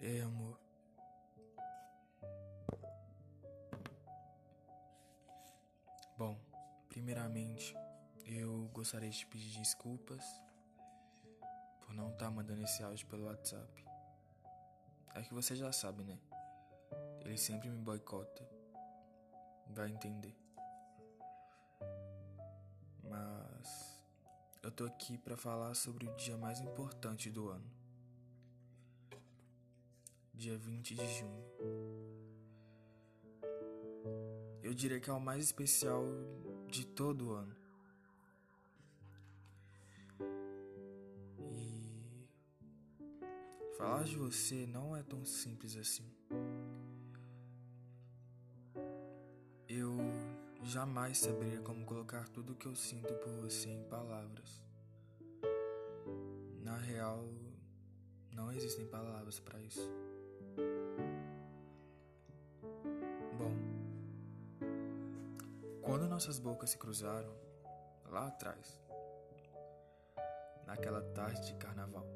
É, amor. Bom, primeiramente, eu gostaria de pedir desculpas por não estar tá mandando esse áudio pelo WhatsApp. É que você já sabe, né? Ele sempre me boicota. Vai entender. Mas eu tô aqui para falar sobre o dia mais importante do ano dia 20 de junho. Eu diria que é o mais especial de todo o ano. E falar de você não é tão simples assim. Eu jamais saberia como colocar tudo o que eu sinto por você em palavras. Na real, não existem palavras para isso. Bom, quando nossas bocas se cruzaram, lá atrás, naquela tarde de carnaval,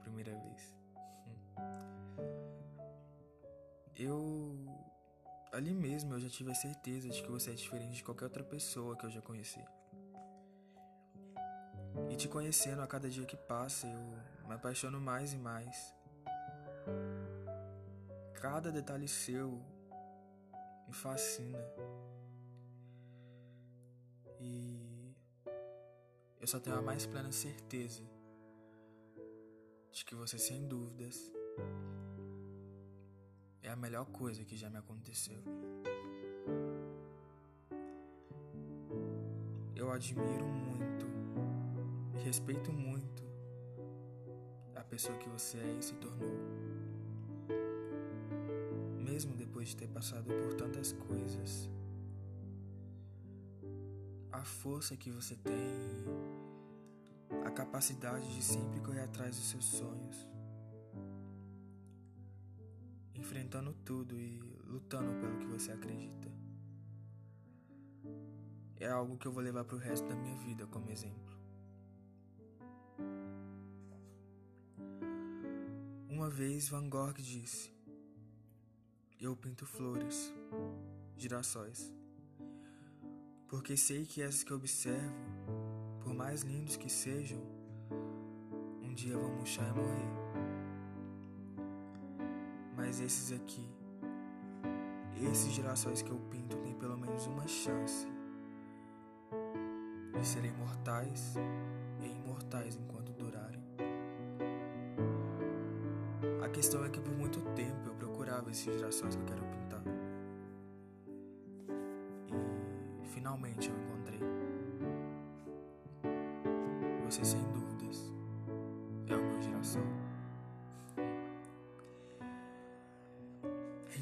primeira vez, eu. Ali mesmo eu já tive a certeza de que você é diferente de qualquer outra pessoa que eu já conheci. E te conhecendo a cada dia que passa, eu me apaixono mais e mais. Cada detalhe seu me fascina. E eu só tenho a mais plena certeza de que você, sem dúvidas, é a melhor coisa que já me aconteceu. Eu admiro muito e respeito muito a pessoa que você é e se tornou mesmo depois de ter passado por tantas coisas. A força que você tem, a capacidade de sempre correr atrás dos seus sonhos, enfrentando tudo e lutando pelo que você acredita. É algo que eu vou levar para o resto da minha vida como exemplo. Uma vez Van Gogh disse: eu pinto flores, girassóis, porque sei que essas que observo, por mais lindos que sejam, um dia vão murchar e morrer. Mas esses aqui, esses girassóis que eu pinto têm pelo menos uma chance de serem mortais e imortais enquanto durarem. A questão é que por muito tempo eu procurava esses girassóis que eu quero pintar. E finalmente eu encontrei. Você sem dúvidas é o meu girassol.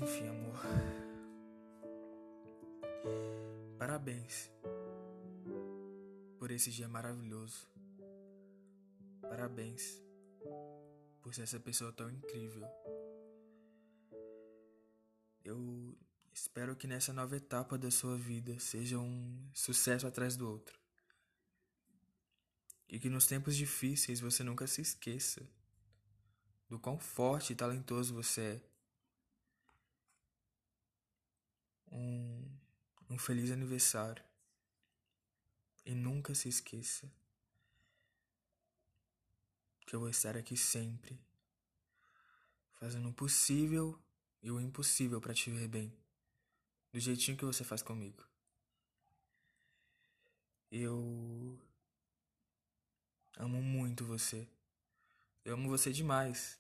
Enfim, amor. Parabéns por esse dia maravilhoso. Parabéns por ser essa pessoa tão incrível. Eu espero que nessa nova etapa da sua vida seja um sucesso atrás do outro. E que nos tempos difíceis você nunca se esqueça do quão forte e talentoso você é. Um, um feliz aniversário. E nunca se esqueça que eu vou estar aqui sempre, fazendo o possível e o impossível para te ver bem, do jeitinho que você faz comigo. Eu amo muito você. Eu amo você demais.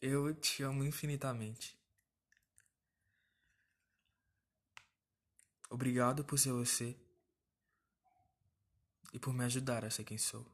Eu te amo infinitamente. Obrigado por ser você e por me ajudar a ser quem sou.